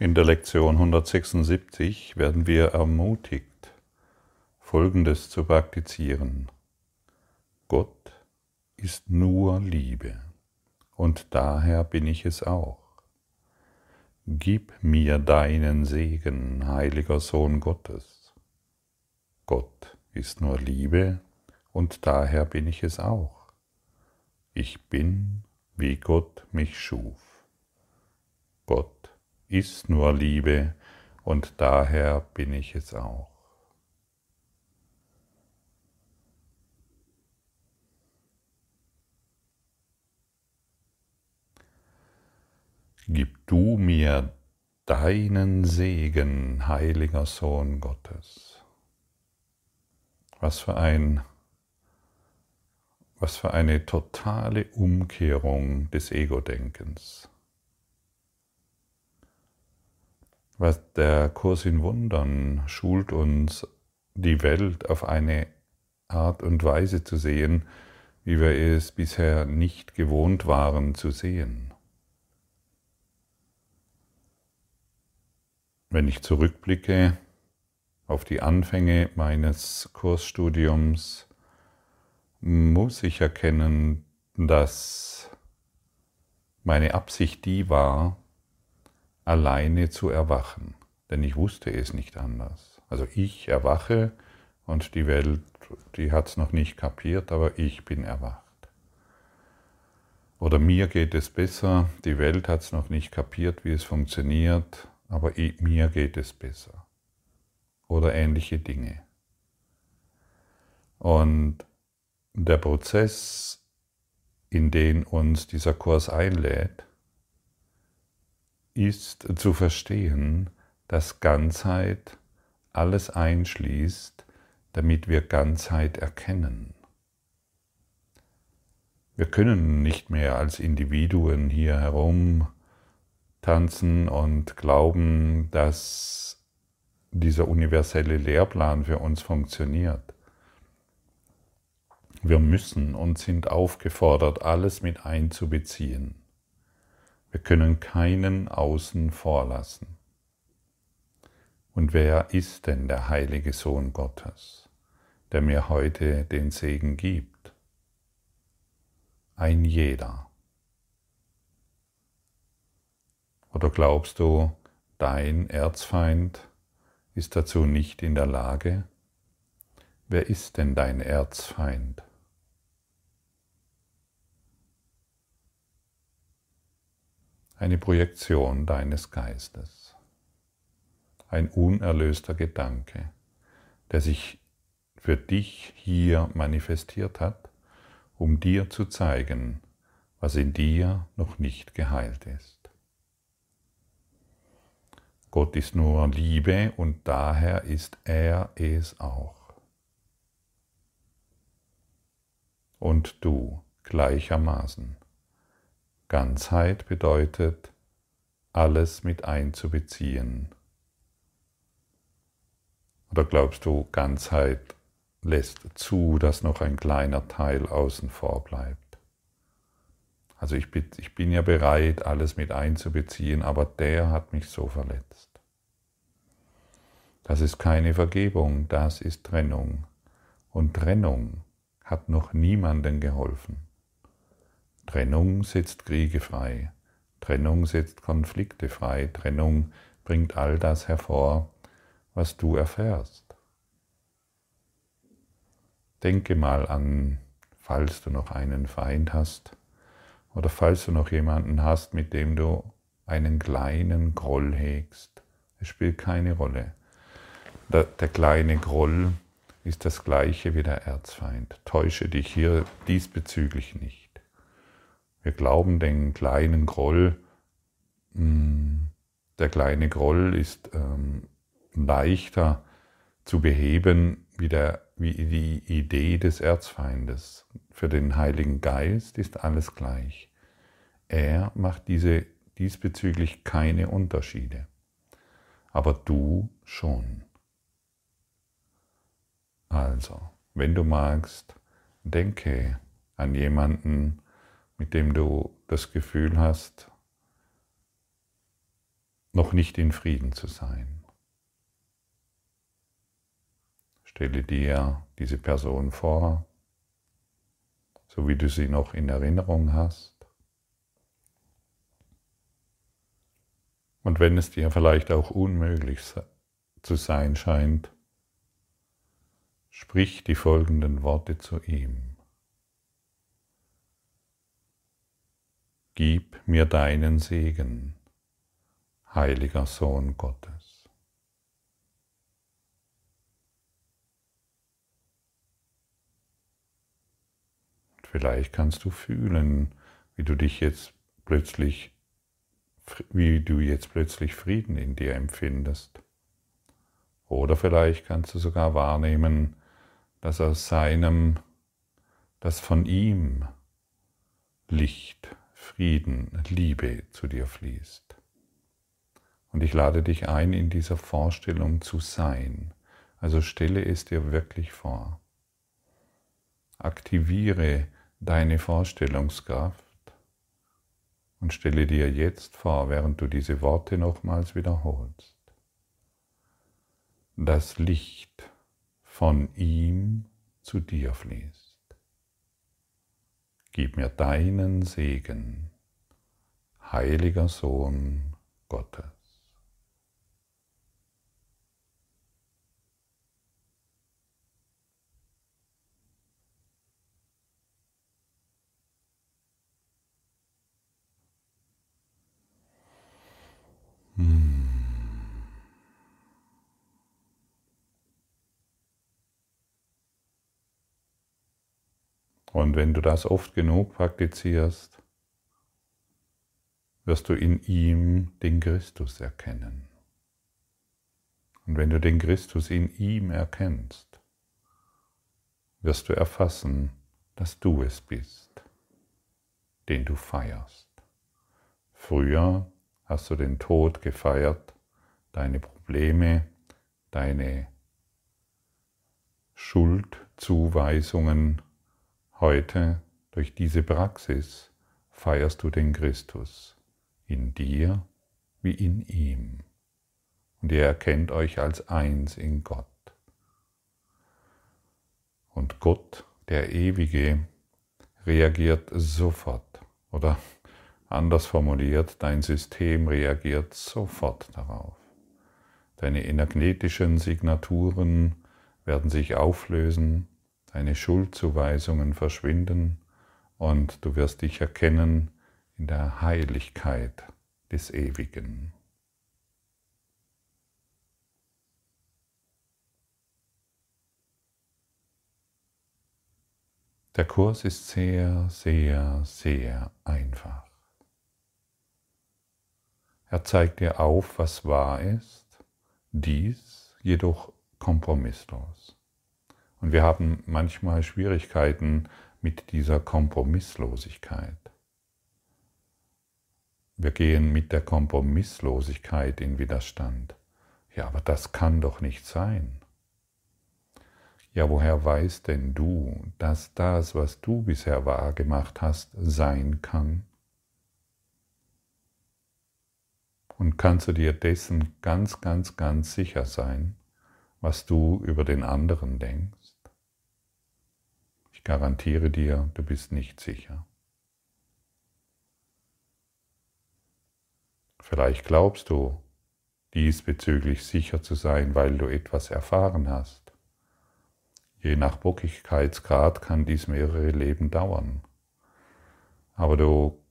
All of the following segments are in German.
In der Lektion 176 werden wir ermutigt, Folgendes zu praktizieren. Gott ist nur Liebe und daher bin ich es auch. Gib mir deinen Segen, heiliger Sohn Gottes. Gott ist nur Liebe und daher bin ich es auch. Ich bin, wie Gott mich schuf. Gott ist nur Liebe und daher bin ich es auch. Gib du mir deinen Segen, heiliger Sohn Gottes. Was für ein was für eine totale Umkehrung des Ego-Denkens. Was der Kurs in Wundern schult uns, die Welt auf eine Art und Weise zu sehen, wie wir es bisher nicht gewohnt waren zu sehen. Wenn ich zurückblicke auf die Anfänge meines Kursstudiums, muss ich erkennen, dass meine Absicht die war, alleine zu erwachen, denn ich wusste es nicht anders. Also ich erwache und die Welt, die hat es noch nicht kapiert, aber ich bin erwacht. Oder mir geht es besser, die Welt hat es noch nicht kapiert, wie es funktioniert, aber mir geht es besser. Oder ähnliche Dinge. Und der Prozess, in den uns dieser Kurs einlädt, ist zu verstehen, dass Ganzheit alles einschließt, damit wir Ganzheit erkennen. Wir können nicht mehr als Individuen hier herum tanzen und glauben, dass dieser universelle Lehrplan für uns funktioniert. Wir müssen und sind aufgefordert, alles mit einzubeziehen. Wir können keinen außen vorlassen. Und wer ist denn der heilige Sohn Gottes, der mir heute den Segen gibt? Ein jeder. Oder glaubst du, dein Erzfeind ist dazu nicht in der Lage? Wer ist denn dein Erzfeind? Eine Projektion deines Geistes, ein unerlöster Gedanke, der sich für dich hier manifestiert hat, um dir zu zeigen, was in dir noch nicht geheilt ist. Gott ist nur Liebe und daher ist er es auch. Und du gleichermaßen. Ganzheit bedeutet, alles mit einzubeziehen. Oder glaubst du, Ganzheit lässt zu, dass noch ein kleiner Teil außen vor bleibt? Also ich bin, ich bin ja bereit, alles mit einzubeziehen, aber der hat mich so verletzt. Das ist keine Vergebung, das ist Trennung. Und Trennung hat noch niemandem geholfen. Trennung setzt Kriege frei. Trennung setzt Konflikte frei. Trennung bringt all das hervor, was du erfährst. Denke mal an, falls du noch einen Feind hast oder falls du noch jemanden hast, mit dem du einen kleinen Groll hegst. Es spielt keine Rolle. Der, kleine Groll ist das gleiche wie der Erzfeind. Täusche dich hier diesbezüglich nicht. Wir glauben den kleinen Groll, hm, der kleine Groll ist ähm, leichter zu beheben wie, der, wie die Idee des Erzfeindes. Für den Heiligen Geist ist alles gleich. Er macht diese, diesbezüglich keine Unterschiede. Aber du schon. Also, wenn du magst, denke an jemanden, mit dem du das Gefühl hast, noch nicht in Frieden zu sein. Stelle dir diese Person vor, so wie du sie noch in Erinnerung hast. Und wenn es dir vielleicht auch unmöglich zu sein scheint, sprich die folgenden Worte zu ihm. Gib mir deinen Segen, heiliger Sohn Gottes. Und vielleicht kannst du fühlen, wie du dich jetzt plötzlich wie du jetzt plötzlich Frieden in dir empfindest. Oder vielleicht kannst du sogar wahrnehmen, dass aus seinem, dass von ihm Licht, Frieden, Liebe zu dir fließt. Und ich lade dich ein, in dieser Vorstellung zu sein. Also stelle es dir wirklich vor. Aktiviere deine Vorstellungskraft und stelle dir jetzt vor, während du diese Worte nochmals wiederholst, das Licht von ihm zu dir fließt. Gib mir deinen Segen, heiliger Sohn Gottes. Und wenn du das oft genug praktizierst, wirst du in ihm den Christus erkennen. Und wenn du den Christus in ihm erkennst, wirst du erfassen, dass du es bist, den du feierst. Früher hast du den Tod gefeiert, deine Probleme, deine Schuldzuweisungen Heute, durch diese Praxis, feierst du den Christus in dir wie in ihm. Und ihr erkennt euch als eins in Gott. Und Gott, der Ewige, reagiert sofort. Oder anders formuliert, dein System reagiert sofort darauf. Deine energetischen Signaturen werden sich auflösen deine Schuldzuweisungen verschwinden und du wirst dich erkennen in der Heiligkeit des Ewigen. Der Kurs ist sehr, sehr, sehr einfach. Er zeigt dir auf, was wahr ist, dies jedoch kompromisslos. Und wir haben manchmal Schwierigkeiten mit dieser Kompromisslosigkeit. Wir gehen mit der Kompromisslosigkeit in Widerstand. Ja, aber das kann doch nicht sein. Ja, woher weißt denn du, dass das, was du bisher wahrgemacht hast, sein kann? Und kannst du dir dessen ganz, ganz, ganz sicher sein, was du über den anderen denkst? Garantiere dir, du bist nicht sicher. Vielleicht glaubst du, diesbezüglich sicher zu sein, weil du etwas erfahren hast. Je nach Bockigkeitsgrad kann dies mehrere Leben dauern. Aber du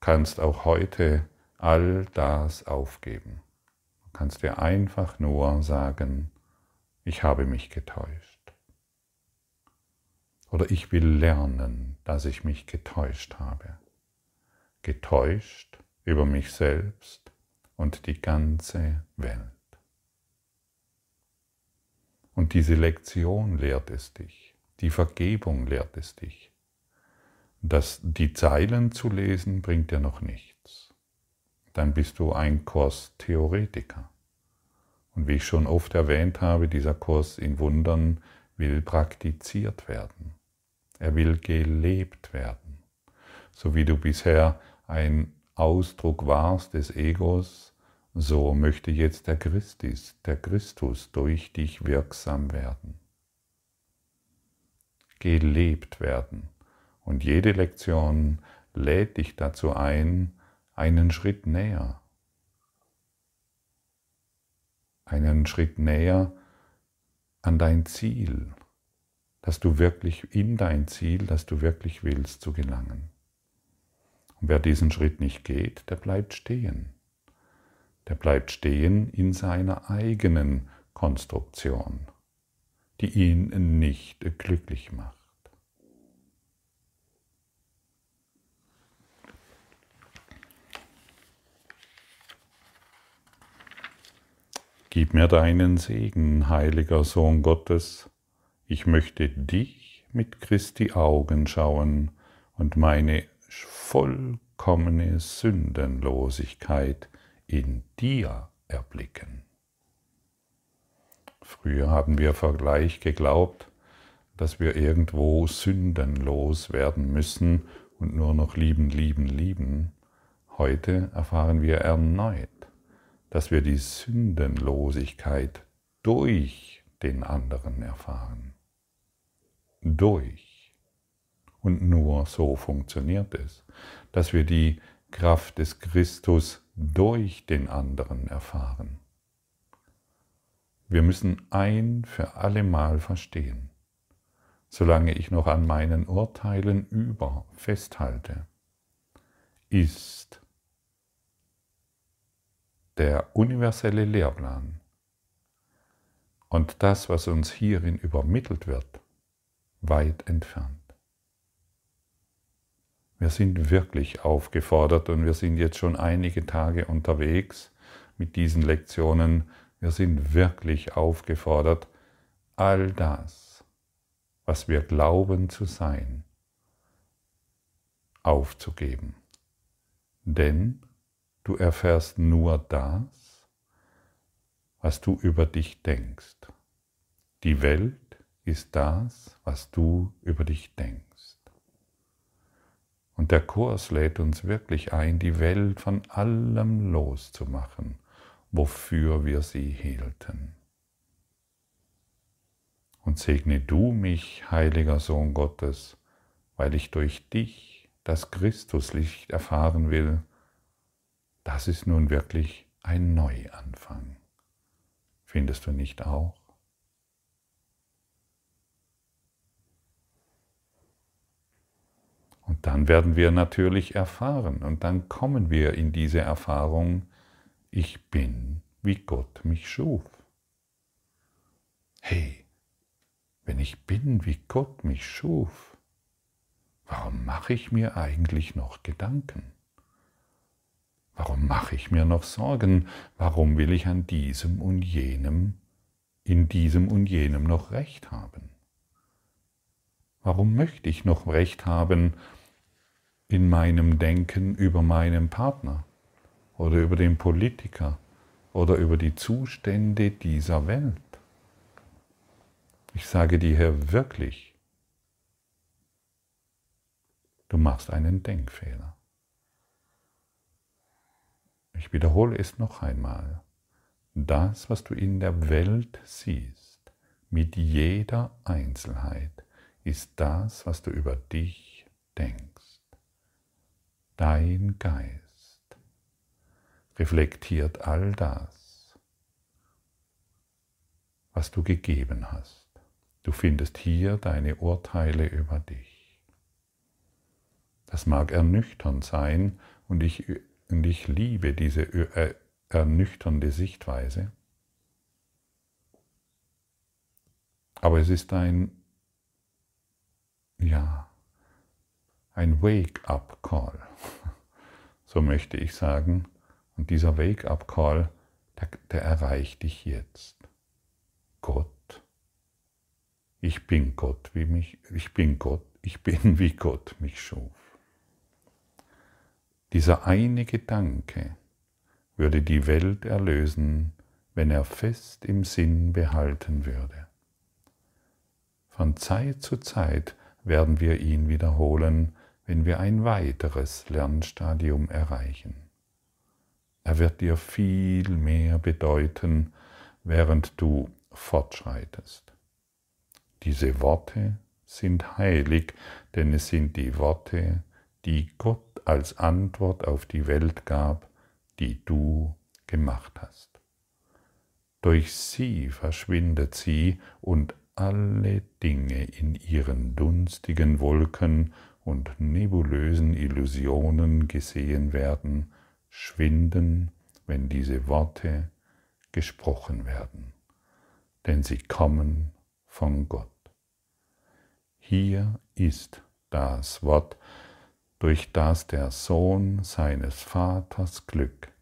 kannst auch heute all das aufgeben. Du kannst dir einfach nur sagen, ich habe mich getäuscht. Oder ich will lernen, dass ich mich getäuscht habe. Getäuscht über mich selbst und die ganze Welt. Und diese Lektion lehrt es dich, die Vergebung lehrt es dich. Das, die Zeilen zu lesen bringt dir noch nichts. Dann bist du ein Kurstheoretiker. Und wie ich schon oft erwähnt habe, dieser Kurs in Wundern will praktiziert werden. Er will gelebt werden. So wie du bisher ein Ausdruck warst des Egos so möchte jetzt der Christus, der Christus durch dich wirksam werden, gelebt werden. Und jede Lektion lädt dich dazu ein, einen Schritt näher, einen Schritt näher an dein Ziel, dass du wirklich in dein Ziel, das du wirklich willst, zu gelangen. Und wer diesen Schritt nicht geht, der bleibt stehen. Der bleibt stehen in seiner eigenen Konstruktion, die ihn nicht glücklich macht. Gib mir deinen Segen, heiliger Sohn Gottes, ich möchte dich mit Christi Augen schauen und meine vollkommene Sündenlosigkeit in dir erblicken. Früher haben wir Vergleich geglaubt, dass wir irgendwo sündenlos werden müssen und nur noch lieben, lieben, lieben. Heute erfahren wir erneut, dass wir die Sündenlosigkeit durch den anderen erfahren. Durch. Und nur so funktioniert es, dass wir die Kraft des Christus durch den anderen erfahren. Wir müssen ein für allemal verstehen, solange ich noch an meinen Urteilen über festhalte, ist der universelle Lehrplan und das, was uns hierin übermittelt wird, weit entfernt. Wir sind wirklich aufgefordert und wir sind jetzt schon einige Tage unterwegs mit diesen Lektionen. Wir sind wirklich aufgefordert, all das, was wir glauben zu sein, aufzugeben. Denn Du erfährst nur das, was du über dich denkst. Die Welt ist das, was du über dich denkst. Und der Kurs lädt uns wirklich ein, die Welt von allem loszumachen, wofür wir sie hielten. Und segne du mich, heiliger Sohn Gottes, weil ich durch dich das Christuslicht erfahren will, das ist nun wirklich ein Neuanfang. Findest du nicht auch? Und dann werden wir natürlich erfahren und dann kommen wir in diese Erfahrung, ich bin, wie Gott mich schuf. Hey, wenn ich bin, wie Gott mich schuf, warum mache ich mir eigentlich noch Gedanken? Warum mache ich mir noch Sorgen? Warum will ich an diesem und jenem, in diesem und jenem noch Recht haben? Warum möchte ich noch Recht haben in meinem Denken über meinen Partner oder über den Politiker oder über die Zustände dieser Welt? Ich sage dir hier wirklich, du machst einen Denkfehler. Ich wiederhole es noch einmal. Das, was du in der Welt siehst, mit jeder Einzelheit, ist das, was du über dich denkst. Dein Geist reflektiert all das, was du gegeben hast. Du findest hier deine Urteile über dich. Das mag ernüchternd sein und ich und ich liebe diese äh, ernüchternde Sichtweise. Aber es ist ein, ja, ein Wake-up-Call, so möchte ich sagen. Und dieser Wake-up-Call, der, der erreicht dich jetzt. Gott, ich bin Gott, wie mich, ich bin Gott, ich bin wie Gott mich schuf. Dieser eine Gedanke würde die Welt erlösen, wenn er fest im Sinn behalten würde. Von Zeit zu Zeit werden wir ihn wiederholen, wenn wir ein weiteres Lernstadium erreichen. Er wird dir viel mehr bedeuten, während du fortschreitest. Diese Worte sind heilig, denn es sind die Worte, die Gott als Antwort auf die Welt gab, die du gemacht hast. Durch sie verschwindet sie und alle Dinge in ihren dunstigen Wolken und nebulösen Illusionen gesehen werden, schwinden, wenn diese Worte gesprochen werden, denn sie kommen von Gott. Hier ist das Wort, durch das der Sohn seines Vaters Glück,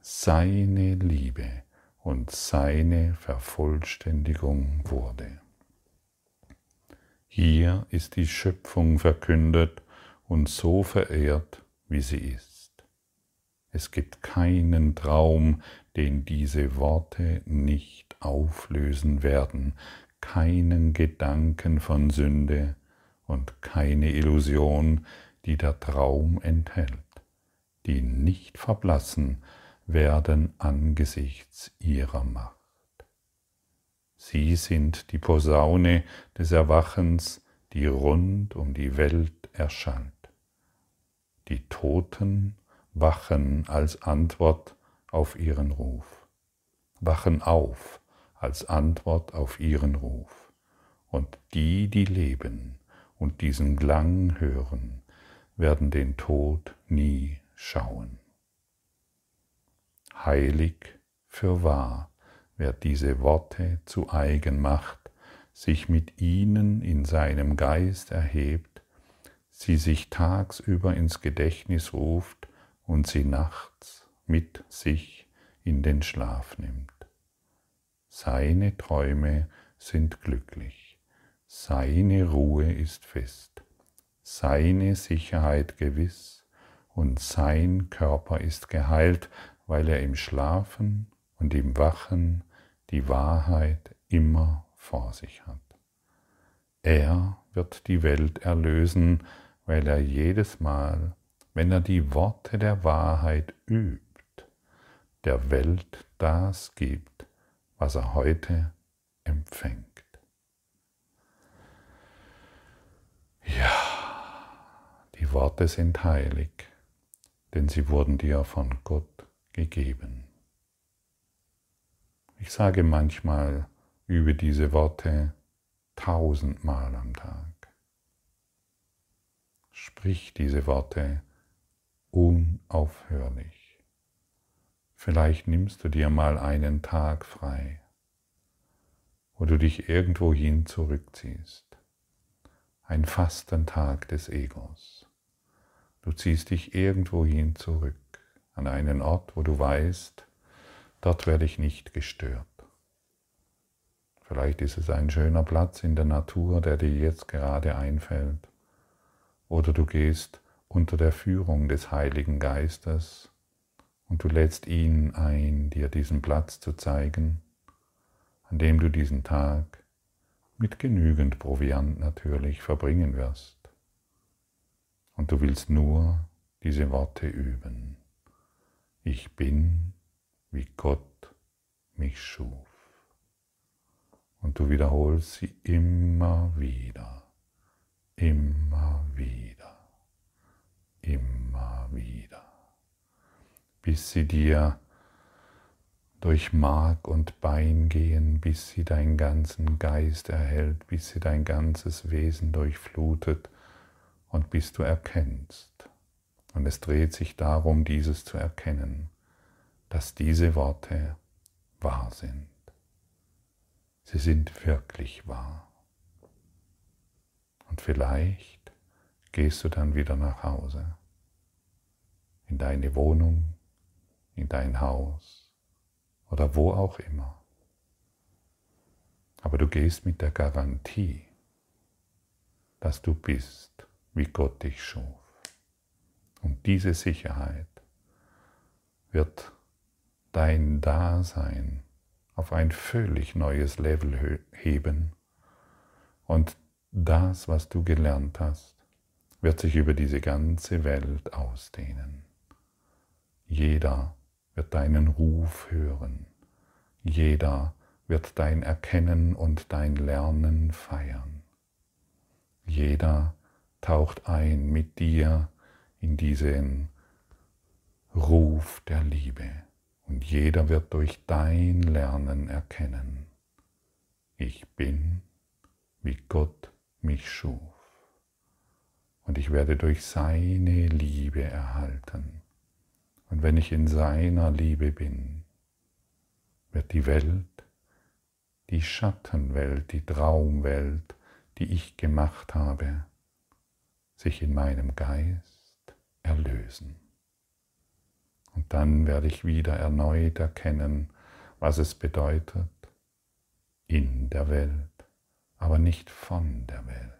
seine Liebe und seine Vervollständigung wurde. Hier ist die Schöpfung verkündet und so verehrt, wie sie ist. Es gibt keinen Traum, den diese Worte nicht auflösen werden, keinen Gedanken von Sünde und keine Illusion, die der Traum enthält, die nicht verblassen werden angesichts ihrer Macht. Sie sind die Posaune des Erwachens, die rund um die Welt erschallt. Die Toten wachen als Antwort auf ihren Ruf, wachen auf als Antwort auf ihren Ruf. Und die, die leben und diesen Klang hören, werden den Tod nie schauen. Heilig für wahr, wer diese Worte zu eigen macht, sich mit ihnen in seinem Geist erhebt, sie sich tagsüber ins Gedächtnis ruft und sie nachts mit sich in den Schlaf nimmt. Seine Träume sind glücklich, seine Ruhe ist fest, seine Sicherheit gewiss. Und sein Körper ist geheilt, weil er im Schlafen und im Wachen die Wahrheit immer vor sich hat. Er wird die Welt erlösen, weil er jedes Mal, wenn er die Worte der Wahrheit übt, der Welt das gibt, was er heute empfängt. Ja, die Worte sind heilig, denn sie wurden dir von Gott gegeben. Ich sage manchmal über diese Worte tausendmal am Tag. Sprich diese Worte unaufhörlich. Vielleicht nimmst du dir mal einen Tag frei, wo du dich irgendwohin zurückziehst. Ein Fastentag des Egos. Du ziehst dich irgendwohin zurück an einen Ort, wo du weißt, dort werde ich nicht gestört. Vielleicht ist es ein schöner Platz in der Natur, der dir jetzt gerade einfällt. Oder du gehst unter der Führung des Heiligen Geistes und du lädst ihn ein, dir diesen Platz zu zeigen, an dem du diesen Tag mit genügend Proviant natürlich verbringen wirst. Und du willst nur diese Worte üben. Ich bin, wie Gott mich schuf. Und du wiederholst sie immer wieder, immer wieder, immer wieder, bis sie dir durch Mark und Bein gehen, bis sie deinen ganzen Geist erhält, bis sie dein ganzes Wesen durchflutet und bis du erkennst, und es dreht sich darum, dieses zu erkennen, dass diese Worte wahr sind. Sie sind wirklich wahr. Und vielleicht gehst du dann wieder nach Hause, in deine Wohnung, in dein Haus oder wo auch immer. Aber du gehst mit der Garantie, dass du bist, wie Gott dich schuf. Und diese Sicherheit wird dein Dasein auf ein völlig neues Level heben. Und das, was du gelernt hast, wird sich über diese ganze Welt ausdehnen. Jeder wird deinen Ruf hören. Jeder wird dein Erkennen und dein Lernen feiern. Jeder taucht ein mit dir in diesen Ruf der Liebe und jeder wird durch dein Lernen erkennen, ich bin, wie Gott mich schuf und ich werde durch seine Liebe erhalten. Und wenn ich in seiner Liebe bin, wird die Welt, die Schattenwelt, die Traumwelt, die ich gemacht habe, sich in meinem Geist erlösen. Dann werde ich wieder erneut erkennen, was es bedeutet, in der Welt, aber nicht von der Welt.